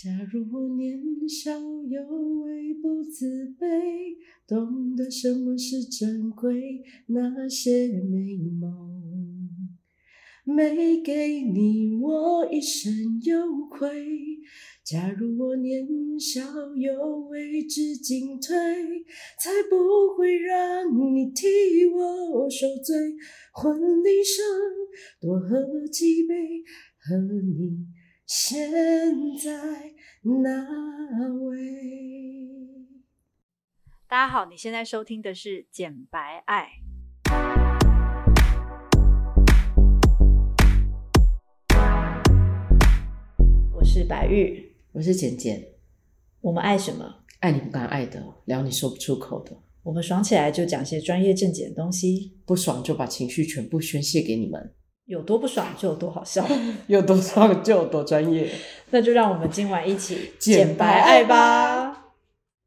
假如我年少有为不自卑，懂得什么是珍贵，那些美梦。没给你，我一生有愧。假如我年少有为，知进退，才不会让你替我受罪。婚礼上多喝几杯，和你现在那位。大家好，你现在收听的是《简白爱》。我是白玉，我是简简。我们爱什么？爱你不敢爱的，聊你说不出口的。我们爽起来就讲些专业正经的东西，不爽就把情绪全部宣泄给你们。有多不爽就有多好笑，有多爽就有多专业。那就让我们今晚一起 简白爱吧。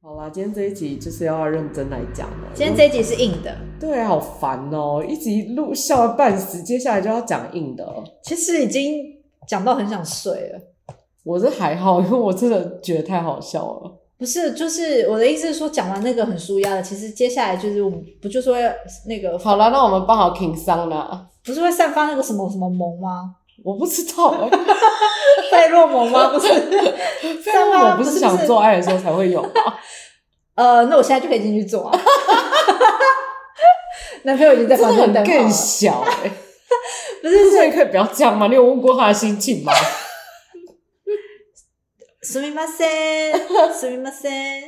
好啦，今天这一集就是要认真来讲了。今天这一集是硬的，对，好烦哦！一集录笑了半死，接下来就要讲硬的。其实已经讲到很想睡了。我是还好，因为我真的觉得太好笑了。不是，就是我的意思是说，讲完那个很舒压的，其实接下来就是我们不就说要那个？好了，那我们帮好 King 桑啦。不是会散发那个什么什么萌吗？我不知道哎、欸，费洛蒙吗？不是，费洛 蒙不是想做爱的时候才会有吗？呃，那我现在就可以进去做啊。男朋友已经在房间等更小哎、欸，不是，所以可以不要这样吗？你有问过他的心情吗？すみません，すみません。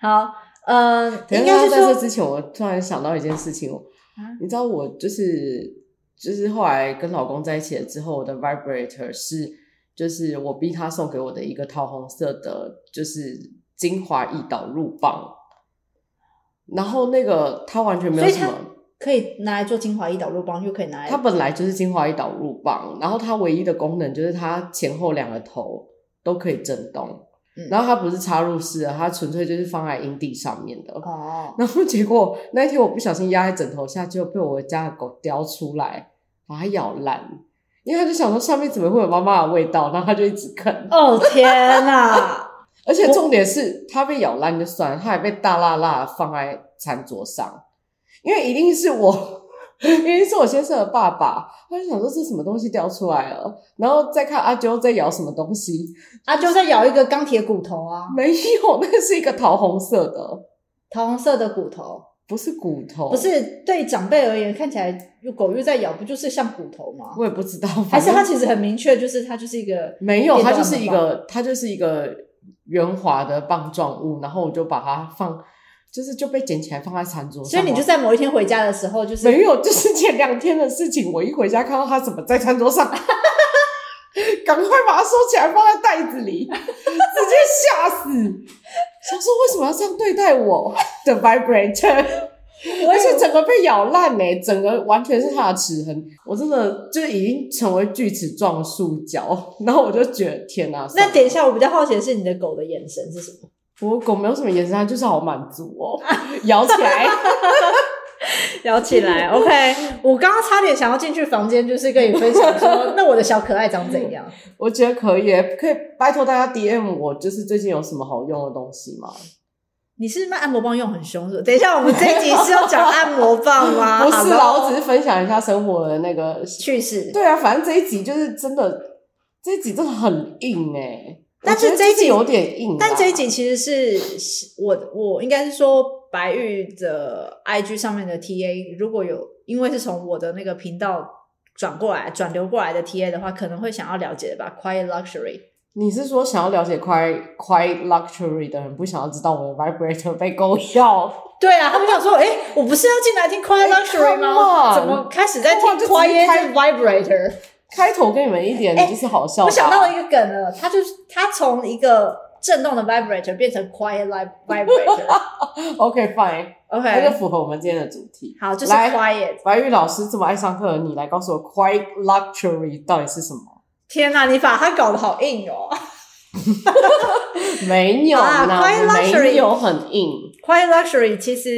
好，嗯、呃，应该是在这之前，我突然想到一件事情，啊、你知道，我就是就是后来跟老公在一起了之后，我的 vibrator 是就是我逼他送给我的一个桃红色的，就是精华液导入棒。然后那个它完全没有什么可以拿来做精华液导入棒，又可以拿来。它本来就是精华液导入棒，然后它唯一的功能就是它前后两个头。 都可以震动，嗯、然后它不是插入式的，它纯粹就是放在阴蒂上面的。哦，然后结果那一天我不小心压在枕头下，就被我家的狗叼出来，把它咬烂。因为它就想说上面怎么会有妈妈的味道，然后它就一直啃。哦天哪！而且重点是它被咬烂就算了，它还被大辣辣放在餐桌上，因为一定是我。因为是我先生的爸爸，他就想说这是什么东西掉出来了，然后再看阿啾在咬什么东西，阿啾在咬一个钢铁骨头啊，没有，那是一个桃红色的，桃红色的骨头，不是骨头，不是对长辈而言看起来，狗又在咬，不就是像骨头吗？我也不知道，还是它其实很明确，就是它就是一个没有，它就是一个它就是一个圆滑的棒状物，然后我就把它放。就是就被捡起来放在餐桌上，所以你就在某一天回家的时候，就是没有，就是前两天的事情。我一回家看到它怎么在餐桌上，赶快把它收起来放在袋子里，直接吓死，想说为什么要这样对待我的 vibrator，而且整个被咬烂呢、欸，整个完全是它的齿痕，我真的就已经成为锯齿状塑胶，然后我就觉得天哪、啊！那等一下，我比较好奇的是你的狗的眼神是什么？我狗没有什么眼神，它就是好满足哦，摇起来，摇起来。OK，我刚刚差点想要进去房间，就是跟你分享说，那我的小可爱长怎样？我觉得可以，可以拜托大家 DM 我，就是最近有什么好用的东西吗？你是卖按摩棒用很凶是吧？等一下，我们这一集是要讲按摩棒吗？不是啦，我只是分享一下生活的那个趣事。对啊，反正这一集就是真的，这一集真的很硬哎、欸。但是这一集有点硬，但这一集其实是我我应该是说白玉的 IG 上面的 TA，如果有因为是从我的那个频道转过来转流过来的 TA 的话，可能会想要了解的吧。Quiet Luxury，你是说想要了解 Quiet Quiet Luxury 的人不想要知道我的 Vibrator 被勾掉？对啊，他们想说，哎、欸，我不是要进来听 Quiet Luxury 吗？怎么开始在听 Quiet Vibrator？开头给你们一点就是好笑，欸。我想到一个梗了，它就是它从一个震动的 vibrator 变成 quiet live vibrator。OK fine OK，那就符合我们今天的主题。好，就是 quiet。白玉老师这么爱上课，你来告诉我 quiet luxury 到底是什么？天哪，你把它搞得好硬哦！没有啊，quiet luxury 有很硬。quiet luxury 其实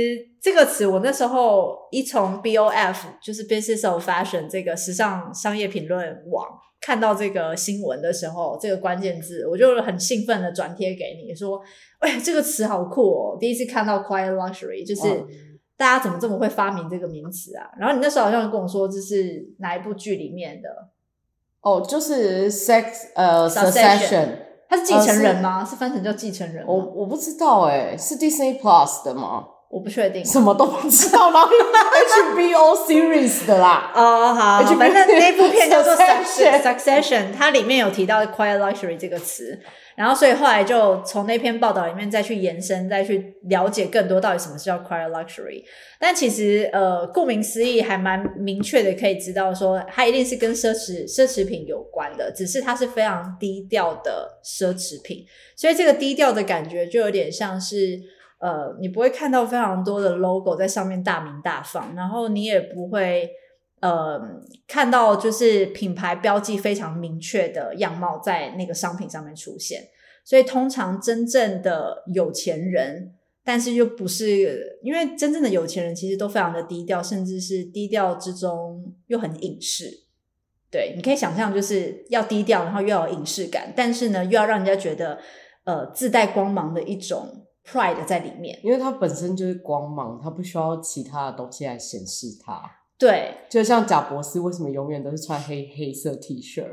这个词，我那时候一从 BOF 就是 Business of Fashion 这个时尚商业评论网看到这个新闻的时候，这个关键字，我就很兴奋的转贴给你说，哎，这个词好酷哦！第一次看到 Quiet Luxury，就是大家怎么这么会发明这个名词啊？然后你那时候好像跟我说这是哪一部剧里面的？哦，就是 Sex 呃 Succession，他是继承人吗？呃、是，是翻成叫继承人吗？我我不知道哎，是 Disney Plus 的吗？我不确定，什么都不知道吗？HBO series 的啦。哦，好，反正那部片叫做 Succession，它里面有提到 Quiet Luxury 这个词，然后所以后来就从那篇报道里面再去延伸，再去了解更多到底什么是叫 Quiet Luxury。但其实呃，顾名思义，还蛮明确的，可以知道说它一定是跟奢侈奢侈品有关的，只是它是非常低调的奢侈品，所以这个低调的感觉就有点像是。呃，你不会看到非常多的 logo 在上面大名大放，然后你也不会呃看到就是品牌标记非常明确的样貌在那个商品上面出现。所以通常真正的有钱人，但是又不是，因为真正的有钱人其实都非常的低调，甚至是低调之中又很隐士。对，你可以想象就是要低调，然后又要有隐士感，但是呢又要让人家觉得呃自带光芒的一种。Pride 在里面，因为它本身就是光芒，它不需要其他的东西来显示它。对，就像贾博士为什么永远都是穿黑黑色 T 恤，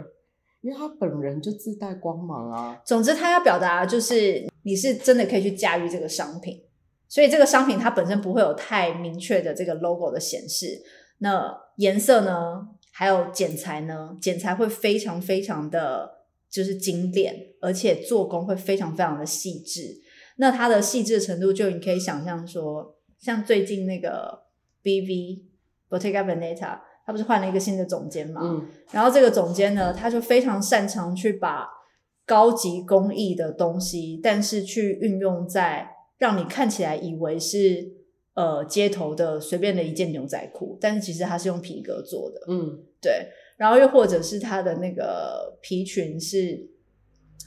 因为他本人就自带光芒啊。总之，他要表达就是你是真的可以去驾驭这个商品，所以这个商品它本身不会有太明确的这个 logo 的显示。那颜色呢，还有剪裁呢，剪裁会非常非常的就是精炼，而且做工会非常非常的细致。那它的细致程度，就你可以想象说，像最近那个 BV Bottega Veneta，他不是换了一个新的总监嘛？嗯。然后这个总监呢，他就非常擅长去把高级工艺的东西，但是去运用在让你看起来以为是呃街头的随便的一件牛仔裤，但是其实它是用皮革做的。嗯，对。然后又或者是它的那个皮裙是。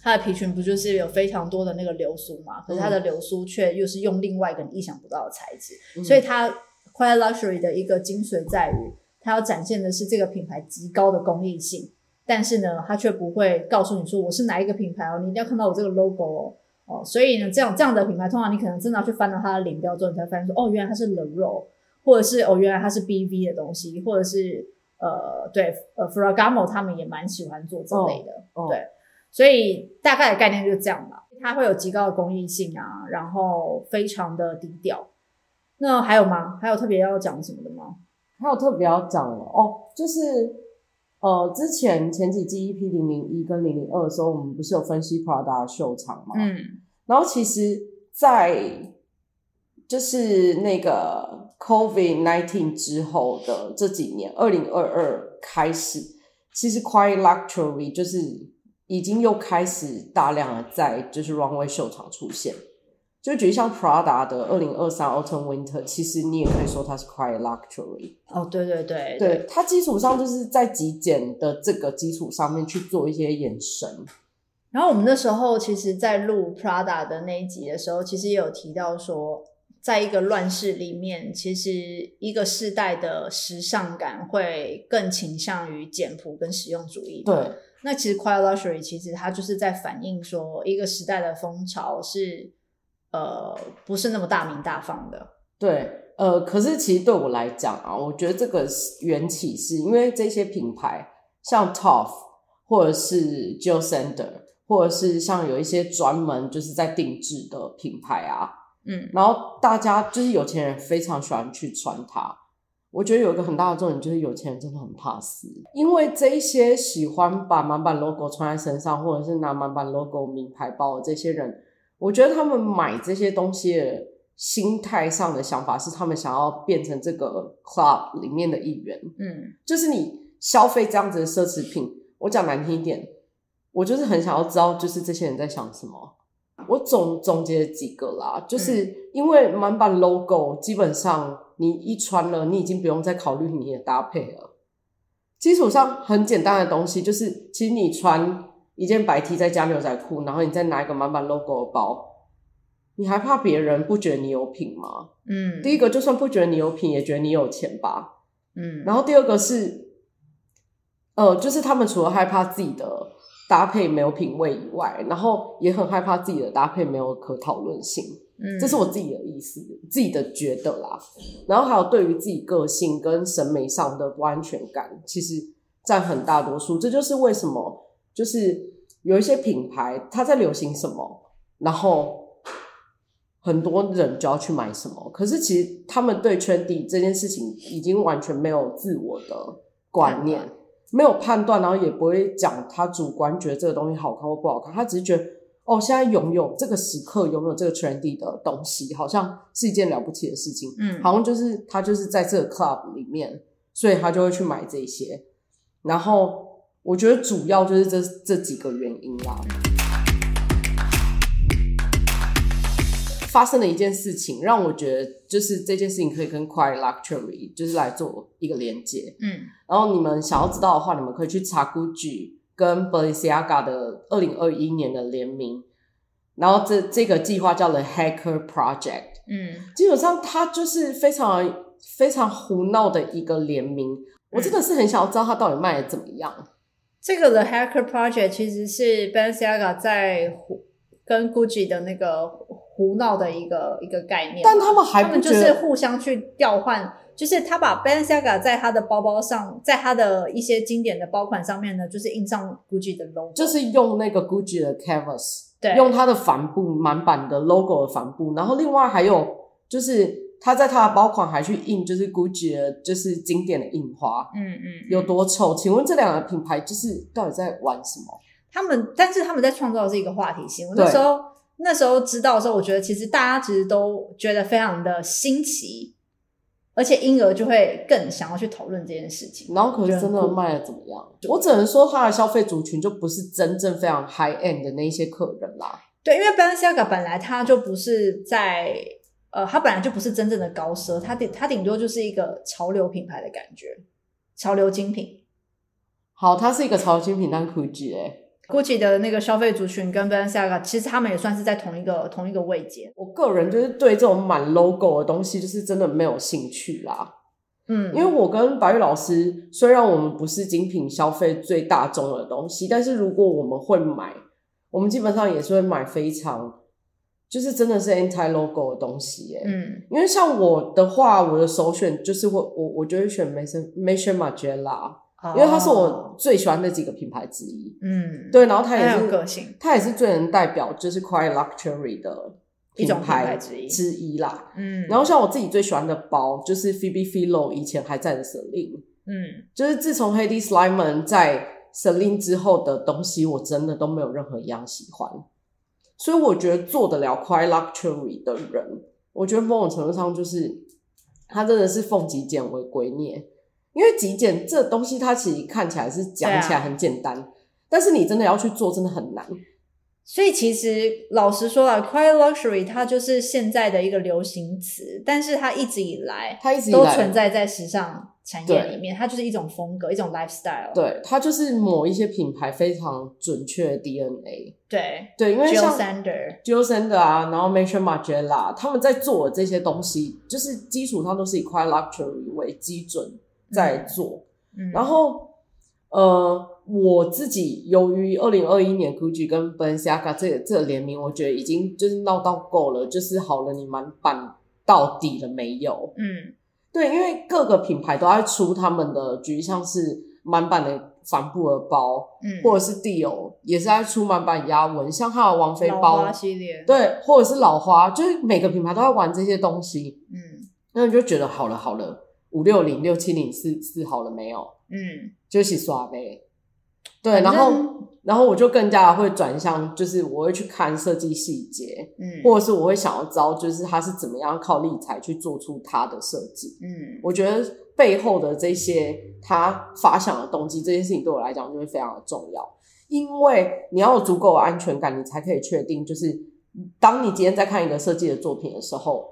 它的皮裙不就是有非常多的那个流苏嘛？可是它的流苏却又是用另外一个你意想不到的材质，嗯、所以它 Quiet Luxury 的一个精髓在于，它要展现的是这个品牌极高的工艺性，但是呢，它却不会告诉你说我是哪一个品牌哦，你一定要看到我这个 logo 哦。哦，所以呢，这样这样的品牌，通常你可能真的要去翻到它的领标之后，你才发现说，哦，原来它是 Le Row，或者是哦，原来它是 BV 的东西，或者是呃，对，呃，Ferragamo 他们也蛮喜欢做这类的，哦、对。所以大概的概念就是这样吧，它会有极高的公益性啊，然后非常的低调。那还有吗？还有特别要讲什么的吗？还有特别要讲的哦，就是呃，之前前几季 EP 零零一跟零零二的时候，我们不是有分析 Prada 秀场吗？嗯，然后其实，在就是那个 COVID nineteen 之后的这几年，二零二二开始，其实 Quiet Luxury 就是。已经又开始大量的在就是 runway 秀场出现，就觉得像 Prada 的二零二三 Autumn Winter，其实你也可以说它是 Quiet Luxury。哦，对对对，对，它基础上就是在极简的这个基础上面去做一些延伸。然后我们那时候其实，在录 Prada 的那一集的时候，其实也有提到说，在一个乱世里面，其实一个世代的时尚感会更倾向于简朴跟实用主义。对。那其实 Quiet Luxury 其实它就是在反映说一个时代的风潮是呃不是那么大名大放的。对，呃，可是其实对我来讲啊，我觉得这个缘起是因为这些品牌像 TOF 或者是 Jil Sander，或者是像有一些专门就是在定制的品牌啊，嗯，然后大家就是有钱人非常喜欢去穿它。我觉得有一个很大的重点就是有钱人真的很怕死，因为这一些喜欢把满版 logo 穿在身上，或者是拿满版 logo 名牌包的这些人，我觉得他们买这些东西的心态上的想法是，他们想要变成这个 club 里面的一员。嗯，就是你消费这样子的奢侈品，我讲难听一点，我就是很想要知道，就是这些人在想什么。我总总结几个啦，就是因为满版 logo 基本上。你一穿了，你已经不用再考虑你的搭配了。基础上很简单的东西，就是其实你穿一件白 T 再加牛仔裤，然后你再拿一个满版 logo 的包，你还怕别人不觉得你有品吗？嗯，第一个就算不觉得你有品，也觉得你有钱吧。嗯，然后第二个是，呃，就是他们除了害怕自己的搭配没有品味以外，然后也很害怕自己的搭配没有可讨论性。嗯，这是我自己的意思，自己的觉得啦。然后还有对于自己个性跟审美上的不安全感，其实占很大多数。这就是为什么，就是有一些品牌它在流行什么，然后。很多人就要去买什么，可是其实他们对 trendy 这件事情已经完全没有自我的观念，没有判断，然后也不会讲他主观觉得这个东西好看或不好看，他只是觉得哦，现在拥有这个时刻拥有这个 trendy 的东西，好像是一件了不起的事情，嗯，好像就是他就是在这个 club 里面，所以他就会去买这些，然后我觉得主要就是这这几个原因啦。发生了一件事情，让我觉得就是这件事情可以跟 Quiet Luxury 就是来做一个连接。嗯，然后你们想要知道的话，你们可以去查 Gucci 跟 Balenciaga 的二零二一年的联名。然后这这个计划叫 The Hacker Project。嗯，基本上它就是非常非常胡闹的一个联名。我真的是很想要知道它到底卖的怎么样。这个 The Hacker Project 其实是 Balenciaga 在胡跟 Gucci 的那个。胡闹的一个一个概念，但他们还不他们就是互相去调换，就是他把 Balenciaga 在他的包包上，在他的一些经典的包款上面呢，就是印上 Gucci 的 logo，就是用那个 Gucci 的 canvas，对，用它的帆布满版的 logo 的帆布，然后另外还有就是他在他的包款还去印就是 Gucci 的，就是经典的印花，嗯嗯，有多丑？请问这两个品牌就是到底在玩什么？他们，但是他们在创造的是一个话题性。我那时候。那时候知道的时候，我觉得其实大家其实都觉得非常的新奇，而且婴儿就会更想要去讨论这件事情。然后可是真的卖的怎么样？我只能说它的消费族群就不是真正非常 high end 的那一些客人啦。对，因为 Balenciaga 本来它就不是在呃，它本来就不是真正的高奢，它顶它顶多就是一个潮流品牌的感觉，潮流精品。好，它是一个潮流精品，但 Gucci 哎。Gucci 的那个消费族群跟 Balenciaga 其实他们也算是在同一个同一个位阶。我个人就是对这种满 logo 的东西，就是真的没有兴趣啦。嗯，因为我跟白玉老师，虽然我们不是精品消费最大众的东西，但是如果我们会买，我们基本上也是会买非常，就是真的是 anti logo 的东西耶。嗯，因为像我的话，我的首选就是会我我就会选 Maison Maison Margiela。因为他是我最喜欢的几个品牌之一，嗯，对，然后他也是个性，他也是最能代表就是 Quiet Luxury 的品牌之一之一啦，嗯，然后像我自己最喜欢的包就是 Phoebe Philo 以前还在的 Celine，嗯，就是自从 Hedi Slimane 在 Celine 之后的东西，我真的都没有任何一样喜欢，所以我觉得做得了 Quiet Luxury 的人，我觉得某种程度上就是他真的是奉极简为圭臬。因为极简这东西，它其实看起来是讲起来很简单，啊、但是你真的要去做，真的很难。所以其实老实说啊，Quiet Luxury 它就是现在的一个流行词，但是它一直以来，它一直都存在在时尚产业里面，它就是一种风格，一种 lifestyle。对，它就是某一些品牌非常准确的 DNA。对对，因为像 Jil Sander、Jil Sander 啊，然后 Maison Margiela，他们在做的这些东西，就是基础上都是以 Quiet Luxury 为基准。在做，嗯、然后呃，我自己由于二零二一年 Gucci 跟 Balenciaga 这个这个联名，我觉得已经就是闹到够了，就是好了，你满版到底了没有？嗯，对，因为各个品牌都在出他们的，举例像是满版的帆布的包，嗯，或者是 Dior 也是在出满版压纹，像他的王菲包系列，对，或者是老花，就是每个品牌都在玩这些东西，嗯，那你就觉得好了，好了。五六零六七零四四好了没有？嗯，就是刷呗。对，然后然后我就更加会转向，就是我会去看设计细节，嗯，或者是我会想要知道，就是他是怎么样靠立裁去做出他的设计，嗯，我觉得背后的这些他发想的动机，这件事情对我来讲就会非常的重要，因为你要有足够的安全感，你才可以确定，就是当你今天在看一个设计的作品的时候。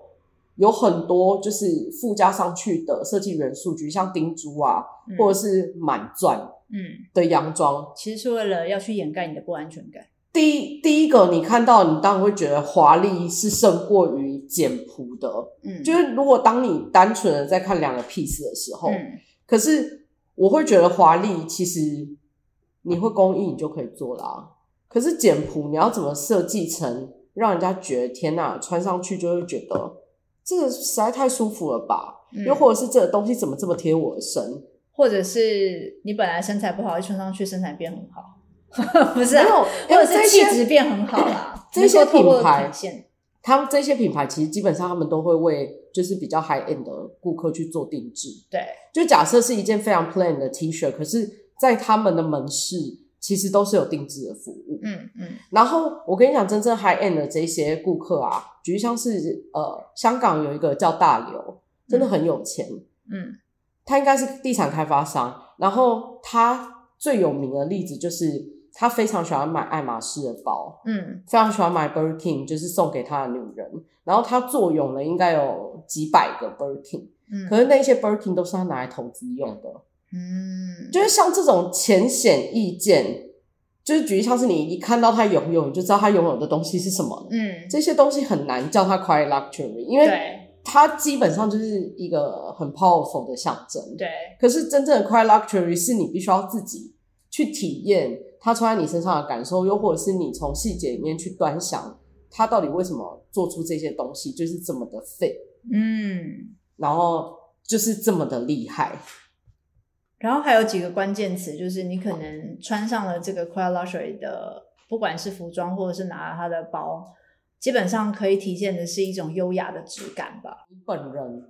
有很多就是附加上去的设计元素，就像钉珠啊，嗯、或者是满钻，嗯，的洋装，其实是为了要去掩盖你的不安全感。第一第一个你看到，你当然会觉得华丽是胜过于简朴的。嗯，就是如果当你单纯的在看两个 piece 的时候，嗯，可是我会觉得华丽其实你会工艺你就可以做啦。可是简朴你要怎么设计成让人家觉得天哪，穿上去就会觉得这个实在太舒服了吧？嗯，又或者是这个东西怎么这么贴我的身？或者是你本来身材不好，一穿上去身材变很好。不是、啊，或者是气质变很好啦。这些品牌，他们这些品牌其实基本上他们都会为就是比较 high end 的顾客去做定制。对，就假设是一件非常 plain 的 T 恤，可是，在他们的门市其实都是有定制的服务。嗯嗯。然后我跟你讲，真正 high end 的这些顾客啊，举例像是呃，香港有一个叫大刘，真的很有钱。嗯。他应该是地产开发商，然后他最有名的例子就是。他非常喜欢买爱马仕的包，嗯，非常喜欢买 Birkin，就是送给他的女人。然后他坐拥了应该有几百个 Birkin，嗯，可是那些 Birkin 都是他拿来投资用的，嗯，就是像这种浅显易见，就是举例像是你一看到他拥有，你就知道他拥有的东西是什么，嗯，这些东西很难叫他 quiet luxury，因为它基本上就是一个很 powerful 的象征，对。可是真正的 quiet luxury 是你必须要自己去体验。它穿在你身上的感受，又或者是你从细节里面去端详，它到底为什么做出这些东西，就是这么的废，嗯，然后就是这么的厉害。然后还有几个关键词，就是你可能穿上了这个 quiet luxury 的，不管是服装或者是拿了它的包，基本上可以体现的是一种优雅的质感吧。你本人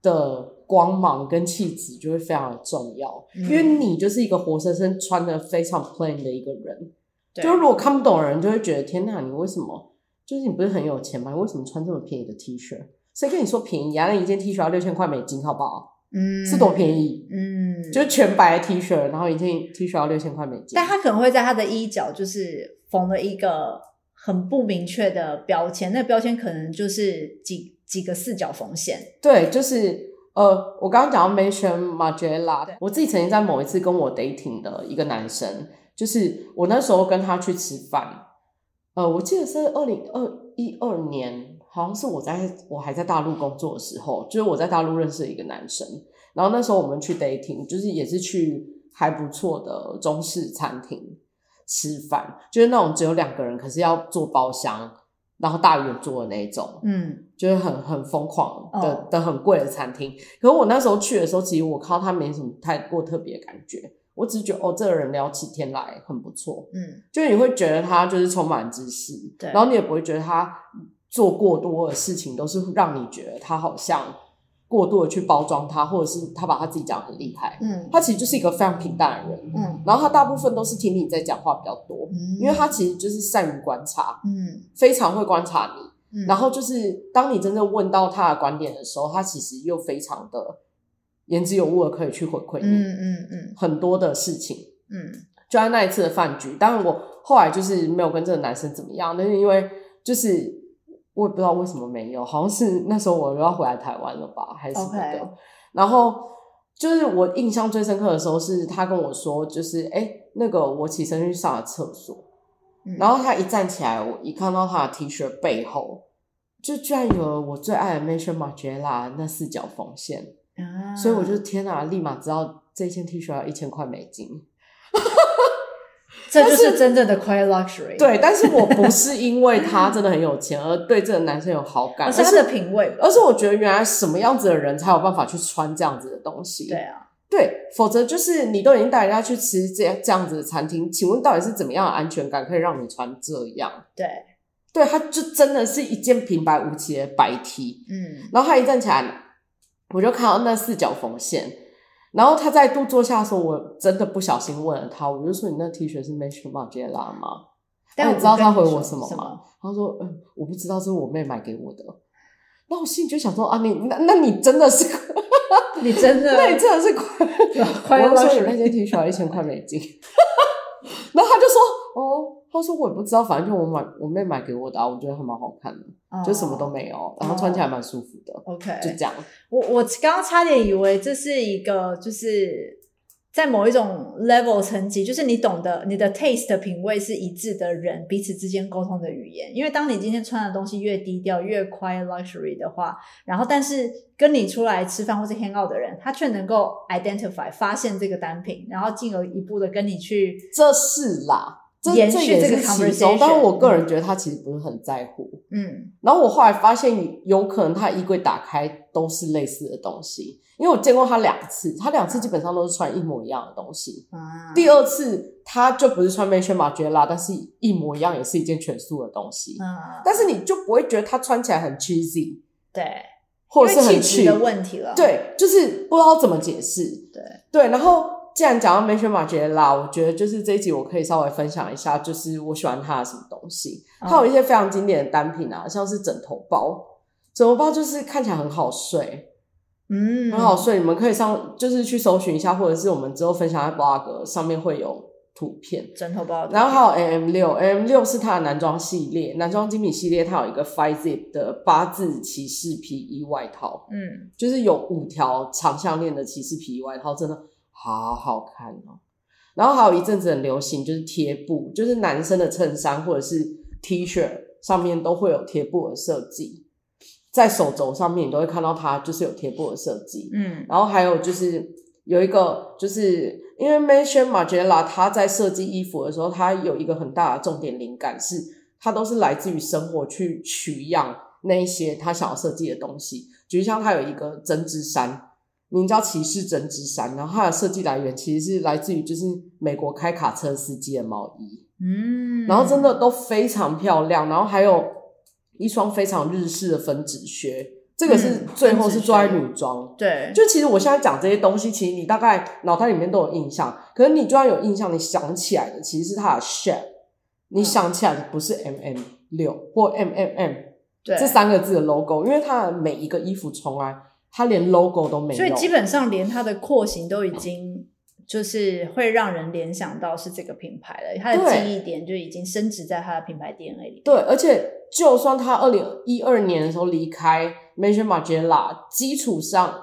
的光芒跟气质就会非常的重要，嗯，因为你就是一个活生生穿的非常 plain 的一个人。对，就如果看不懂的人就会觉得天哪，你为什么？就是你不是很有钱吗？你为什么穿这么便宜的 T 恤？谁跟你说便宜啊？那一件 T 恤要六千块美金，好不好？嗯，是多便宜？嗯，就是全白的 T 恤，然后一件 T 恤要六千块美金。但他可能会在他的衣角就是缝了一个很不明确的标签，那个标签可能就是几几个四角缝线。对，就是。呃，我刚刚讲到 Maison Margiela，我自己曾经在某一次跟我 dating 的一个男生，就是我那时候跟他去吃饭，呃，我记得是二零二一二年，好像是我在我还在大陆工作的时候，就是我在大陆认识的一个男生，然后那时候我们去 dating，就是也是去还不错的中式餐厅吃饭，就是那种只有两个人，可是要坐包厢。然后大圆桌的那种，嗯，就是很很疯狂的、哦、的很贵的餐厅。可是我那时候去的时候，其实我看到他没什么太过特别的感觉，我只是觉得哦，这个人聊起天来很不错，嗯，就是你会觉得他就是充满知识，对，然后你也不会觉得他做过多的事情都是让你觉得他好像。过度的去包装他，或者是他把他自己讲得很厉害，嗯，他其实就是一个非常平淡的人，嗯，然后他大部分都是听你在讲话比较多，嗯，因为他其实就是善于观察，嗯，非常会观察你，嗯，然后就是当你真正问到他的观点的时候，他其实又非常的言之有物的可以去回馈你，嗯嗯嗯，很多的事情，嗯，就在那一次的饭局，当然我后来就是没有跟这个男生怎么样，但是因为就是。我也不知道为什么没有，好像是那时候我又要回来台湾了吧，还是什么的。Okay. 然后就是我印象最深刻的时候，是他跟我说，就是哎、欸，那个我起身去上了厕所、嗯，然后他一站起来，我一看到他的 T 恤背后，就居然有了我最爱的 Maison Margiela 那四角缝线、啊，所以我就天哪，立马知道这件 T 恤要一千块美金。这就是真正的 quiet luxury。对，但是我不是因为他真的很有钱而对这个男生有好感，而是他的品味，而是我觉得原来什么样子的人才有办法去穿这样子的东西。对啊，对，否则就是你都已经带人家去吃这样这样子的餐厅，请问到底是怎么样的安全感可以让你穿这样？对，对，他就真的是一件平白无奇的白 T，嗯，然后他一站起来，我就看到那四角缝线。然后他再度坐下的时候，我真的不小心问了他，我就说：“你那 T 恤是 Maison Margiela 吗？”但你知道他回我什么吗？么他说：“嗯，我不知道，这是我妹买给我的。”那我心里就想说：“啊，你那那你真的是，你真的，那你真的是 快 快乐。”我说：“你那件 T 恤要一千块美金。”然后他就说：“哦。”他说：“我也不知道，反正就我买我妹买给我的，啊，我觉得还蛮好看的，oh. 就什么都没有，然后穿起来蛮舒服的。” OK，就这样。我我刚刚差点以为这是一个，就是在某一种 level 层级，就是你懂得你的 taste 品味是一致的人，彼此之间沟通的语言。因为当你今天穿的东西越低调、越 quiet luxury 的话，然后但是跟你出来吃饭或是 hang out 的人，他却能够 identify 发现这个单品，然后进而一步的跟你去，这是啦，这延续这个 conversation。但是我个人觉得他其实不是很在乎。嗯，然后我后来发现，有可能他衣柜打开都是类似的东西。因为我见过他两次，他两次基本上都是穿一模一样的东西。啊、第二次他就不是穿 Maison Margiela，但是一模一样，也是一件全素的东西。嗯，但是你就不会觉得他穿起来很 cheesy，对，或者是很气质的问题了。对，就是不知道怎么解释。对对，然后既然讲到 Maison Margiela，我觉得就是这一集我可以稍微分享一下，就是我喜欢他的什么东西。他有一些非常经典的单品啊，像是枕头包，枕头包就是看起来很好睡。嗯，很好睡，你们可以上，就是去搜寻一下，或者是我们之后分享在 blog 上面会有图片枕头包。然后还有 M 六，M 六是它的男装系列，男装精品系列，它有一个 five zip 的八字骑士皮衣外套，嗯，就是有五条长项链的骑士皮衣外套，真的好好看哦。然后还有一阵子很流行，就是贴布，就是男生的衬衫或者是 T 恤上面都会有贴布的设计。在手肘上面，你都会看到它，就是有贴布的设计。嗯，然后还有就是有一个，就是因为 Maison Margiela 它在设计衣服的时候，它有一个很大的重点灵感是，它都是来自于生活去取样那一些他想要设计的东西。就像它有一个针织衫，名叫骑士针织衫，然后它的设计来源其实是来自于就是美国开卡车司机的毛衣。嗯，然后真的都非常漂亮，然后还有。一双非常日式的分趾靴，这个是最后是做在女装。嗯、对，就其实我现在讲这些东西，其实你大概脑袋里面都有印象。可是你就要有印象，你想起来的其实是它的 shape，你想起来的不是 M M 六或 M M M 这三个字的 logo，因为它的每一个衣服从来它连 logo 都没有，所以基本上连它的廓形都已经就是会让人联想到是这个品牌了，它的记忆点就已经升值在它的品牌 DNA 里。对，而且。就算他二零一二年的时候离开 Maison Margiela，基础上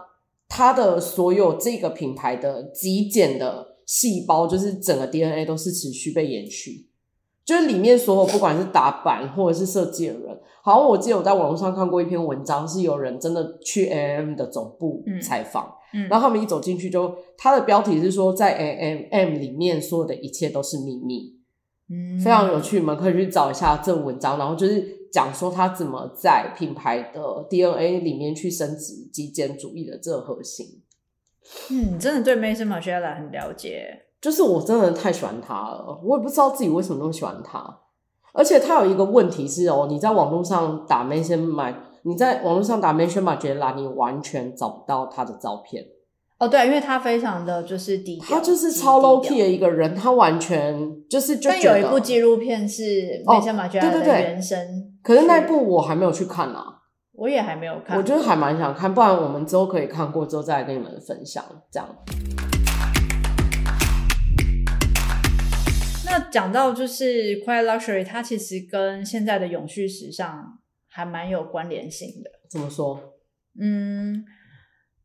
他的所有这个品牌的极简的细胞，就是整个 DNA 都是持续被延续。就是里面所有不管是打版或者是设计的人，好像我记得我在网络上看过一篇文章，是有人真的去 A M 的总部采访，嗯，然后他们一走进去就，他的标题是说在 A M M 里面所有的一切都是秘密。嗯，非常有趣，你们可以去找一下这文章，然后就是讲说他怎么在品牌的 DNA 里面去深植极简主义的这个核心。嗯，真的对 Maison Margiela 很了解，就是我真的太喜欢他了，我也不知道自己为什么那么喜欢他。而且他有一个问题是哦，你在网络上打 Maison Mar，你在网络上打 Maison Margiela，你完全找不到他的照片。哦，对，因为他非常的就是低调，他就是超 low key 的一个人，他完全就是就。但有一部纪录片是 Maison Margiela 的原声，哦，可是那一部我还没有去看啊，我也还没有看，我觉得还蛮想看，不然我们之后可以看过之后再来跟你们分享这样。那讲到就是 Quiet Luxury，它其实跟现在的永续时尚还蛮有关联性的。怎么说？嗯。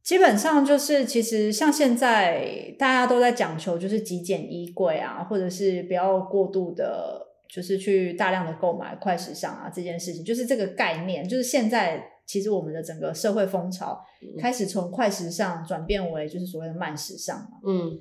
基本上就是，其实像现在大家都在讲求就是极简衣柜啊，或者是不要过度的，就是去大量的购买快时尚啊这件事情，就是这个概念，就是现在其实我们的整个社会风潮开始从快时尚转变为就是所谓的慢时尚嘛。嗯，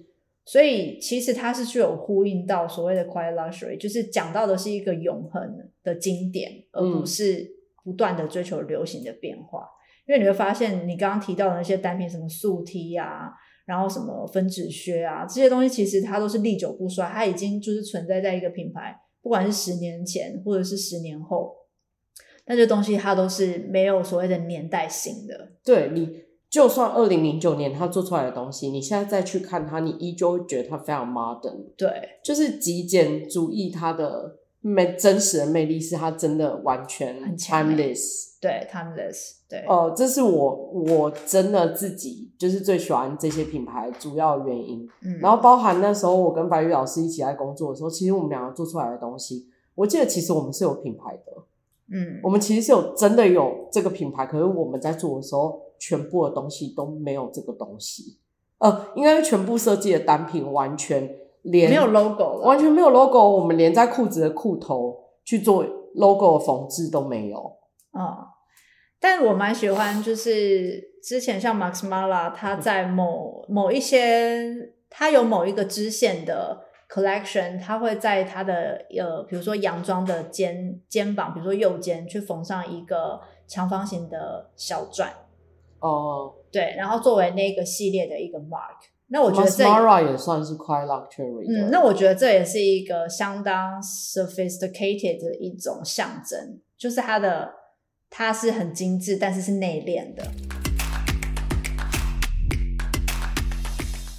所以其实它是具有呼应到所谓的 quiet luxury，就是讲到的是一个永恒的经典，而不是不断的追求流行的变化。因为你会发现，你刚刚提到的那些单品，什么素 T 啊，然后什么分趾靴啊，这些东西其实它都是历久不衰，它已经就是存在在一个品牌，不管是十年前或者是十年后，那些东西它都是没有所谓的年代性的。对，你就算二零零九年他做出来的东西，你现在再去看它，你依旧会觉得它非常 modern。对，就是极简主义，它的魅真实的魅力是它真的完全 timeless。对，timeless。对，哦、呃，这是我我真的自己就是最喜欢这些品牌主要原因。嗯，然后包含那时候我跟白玉老师一起来工作的时候，其实我们两个做出来的东西，我记得其实我们是有品牌的。嗯，我们其实是有真的有这个品牌，可是我们在做的时候，全部的东西都没有这个东西。呃，应该是全部设计的单品完全连没有 logo，完全没有 logo，我们连在裤子的裤头去做 logo 的缝制都没有。嗯，但我蛮喜欢，就是之前像 Max Mara，他在某某一些，他有某一个支线的 collection，他会在他的呃，比如说洋装的肩肩膀，比如说右肩，去缝上一个长方形的小钻。哦，对，然后作为那个系列的一个 mark，那我觉得这 Mara 也算是 quite luxury。嗯，那我觉得这也是一个相当 sophisticated 的一种象征，就是它的它是很精致，但是是内敛的。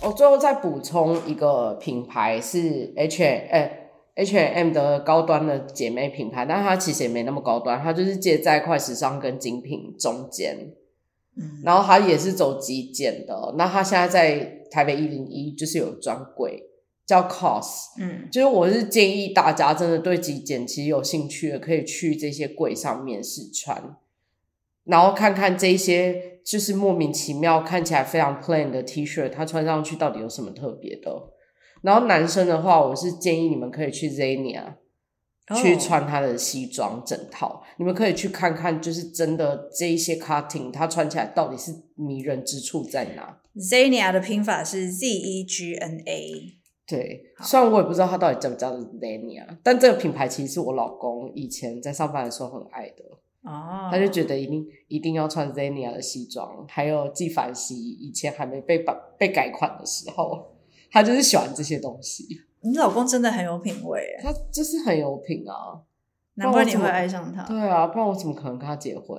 我最后再补充一个品牌是 H 哎 H&M 的高端的姐妹品牌，但它其实也没那么高端，它就是介在快时尚跟精品中间。然后他也是走极简的，那他现在在台北一零一就是有专柜叫 COS，嗯，就是我是建议大家真的对极简其实有兴趣的，可以去这些柜上面试穿，然后看看这些就是莫名其妙看起来非常 plain 的 T 恤，它穿上去到底有什么特别的。然后男生的话，我是建议你们可以去 Zegna。去穿他的西装整套，oh. 你们可以去看看，就是真的这一些 cutting，它穿起来到底是迷人之处在哪？Zegna 的拼法是 Z E G N A。对，虽然我也不知道他到底叫不叫 Zegna，但这个品牌其实是我老公以前在上班的时候很爱的。哦、oh.，他就觉得一定一定要穿 Zenia 的西装，还有纪梵希以前还没被被被改款的时候，他就是喜欢这些东西。你老公真的很有品味，他就是很有品啊，难怪你会爱上他。对啊，不然我怎么可能跟他结婚？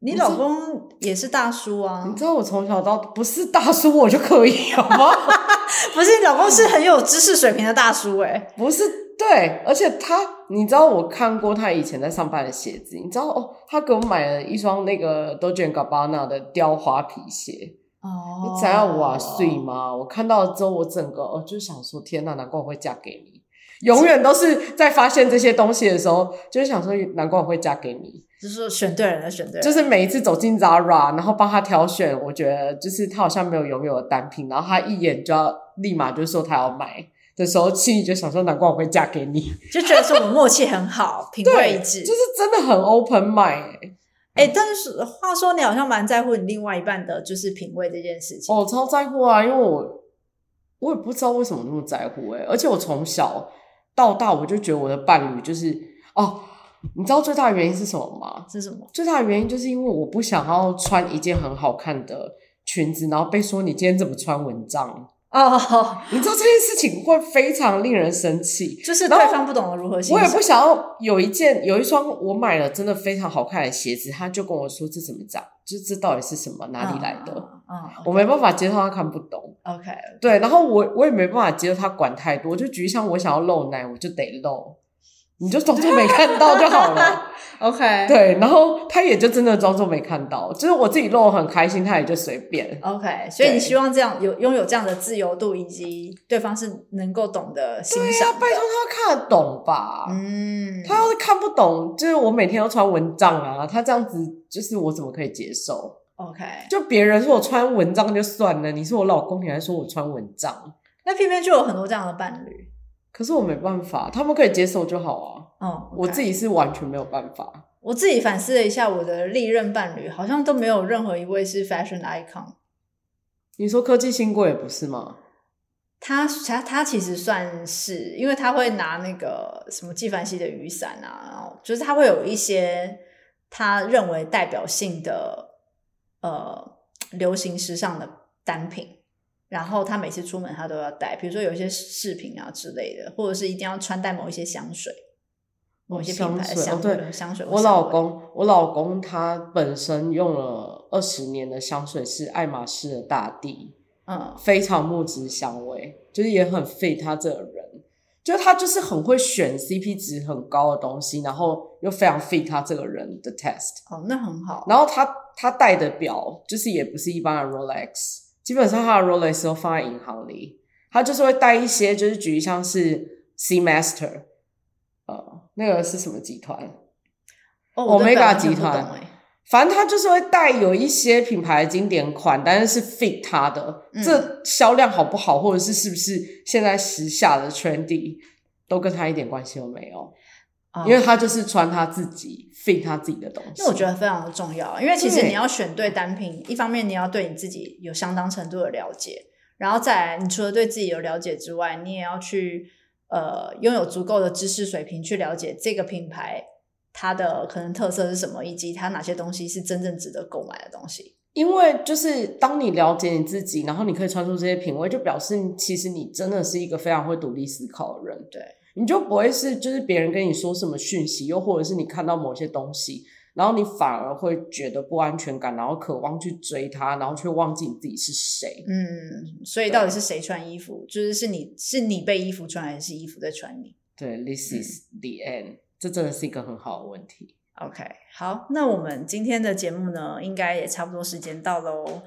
你老公也是大叔啊！你知道我从小到不是大叔我就可以好吗？不是，你老公是很有知识水平的大叔哎，不是对，而且他，你知道我看过他以前在上班的鞋子，你知道哦，他给我买了一双那个 Dolce & Gabbana 的雕花皮鞋。哦，你知道我碎吗？我看到了之后，我整个哦，就想说，天哪，难怪我会嫁给你。永远都是在发现这些东西的时候，就是想说，难怪我会嫁给你。就是说选对人了，选对人。就是每一次走进 Zara，然后帮他挑选，我觉得就是他好像没有拥有的单品，然后他一眼就要立马就说他要买的时候，心里就想说，难怪我会嫁给你，就觉得说我们默契很好，品味一致，就是真的很 open mind。哎、欸，但是话说，你好像蛮在乎你另外一半的，就是品味这件事情。哦，超在乎啊，因为我我也不知道为什么那么在乎哎、欸，而且我从小到大，我就觉得我的伴侣就是哦，你知道最大的原因是什么吗？是什么？最大的原因就是因为我不想要穿一件很好看的裙子，然后被说你今天怎么穿蚊帐。哦、oh，你知道这件事情会非常令人生气，就是对方不懂得如何欣赏。我也不想要有一件有一双我买了真的非常好看的鞋子，他就跟我说这怎么长，就这到底是什么，哪里来的？嗯、uh, uh, okay.，我没办法接受他看不懂。OK. 对，然后我我也没办法接受他管太多，就举例像我想要露奶，我就得露。你就装作没看到就好了，OK。对，然后他也就真的装作没看到，就是我自己露很开心，他也就随便，OK。所以你希望这样有拥有这样的自由度，以及对方是能够懂得欣赏。拜托他看得懂吧？嗯，他要是看不懂，就是我每天都穿蚊帐啊，他这样子就是我怎么可以接受？OK。就别人说我穿蚊帐就算了，你是我老公，你还说我穿蚊帐，那偏偏就有很多这样的伴侣。可是我没办法，他们可以接受就好啊。嗯，okay. 我自己是完全没有办法。我自己反思了一下，我的历任伴侣好像都没有任何一位是 fashion icon。你说科技新贵也不是吗？他他他其实算是，因为他会拿那个什么纪梵希的雨伞啊，然后就是他会有一些他认为代表性的呃流行时尚的单品。然后他每次出门他都要带，比如说有一些饰品啊之类的，或者是一定要穿戴某一些香水，某一些品牌的香水。哦、对香水，我老公，我老公他本身用了二十年的香水是爱马仕的大地，嗯，非常木质香味，就是也很 fit 他这个人，就他就是很会选 CP 值很高的东西，然后又非常 fit 他这个人的 test。哦，那很好。然后他他戴的表就是也不是一般的 Rolex。基本上他的 Rolex 都放在银行里，他就是会带一些，就是举例像是 Seamaster，呃，那个是什么集团？哦，Omega 集团，反正他就是会带有一些品牌的经典款，但是是 fit 他的，嗯、这销量好不好，或者是是不是现在时下的 trendy，都跟他一点关系都没有。因为他就是穿他自己 fit 他自己的东西，那我觉得非常的重要。因为其实你要选对单品，一方面你要对你自己有相当程度的了解，然后再来，你除了对自己有了解之外，你也要去呃拥有足够的知识水平去了解这个品牌它的可能特色是什么，以及它哪些东西是真正值得购买的东西。因为就是当你了解你自己，然后你可以穿出这些品味，就表示其实你真的是一个非常会独立思考的人。对。你就不会是，就是别人跟你说什么讯息，又或者是你看到某些东西，然后你反而会觉得不安全感，然后渴望去追他，然后却忘记你自己是谁。嗯，所以到底是谁穿衣服？就是是你是你被衣服穿，还是衣服在穿你？对，This is the end，嗯。这真的是一个很好的问题。OK，好，那我们今天的节目呢，应该也差不多时间到喽。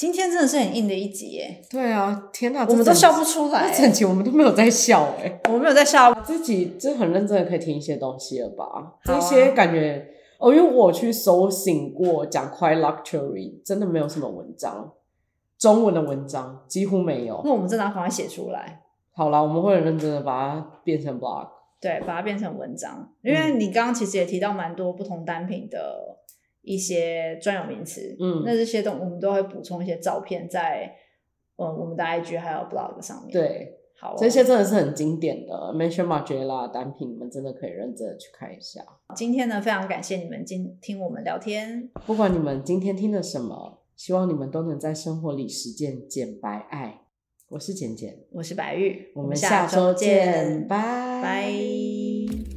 今天真的是很硬的一集耶！对啊，天哪，我们都笑不出来。整集我们都没有在笑哎，我们没有在笑。自己真的很认真的可以听一些东西了吧？啊、这些感觉哦，因为我去搜寻过讲 Quiet Luxury，真的没有什么文章，中文的文章几乎没有。那我们真的要赶快写出来。好啦，我们会很认真的把它变成 blog，对，把它变成文章。因为你刚刚其实也提到蛮多不同单品的。一些专有名词，嗯，那这些东西我们都会补充一些照片在，呃，我们的 IG 还有 blog 上面。对，好、哦，这些真的是很经典的 Maison Margiela 单品，你们真的可以认真的去看一下。今天呢，非常感谢你们今听我们聊天，不管你们今天听了什么，希望你们都能在生活里实践简白爱。我是简简，我是白玉，我们下周见，拜拜。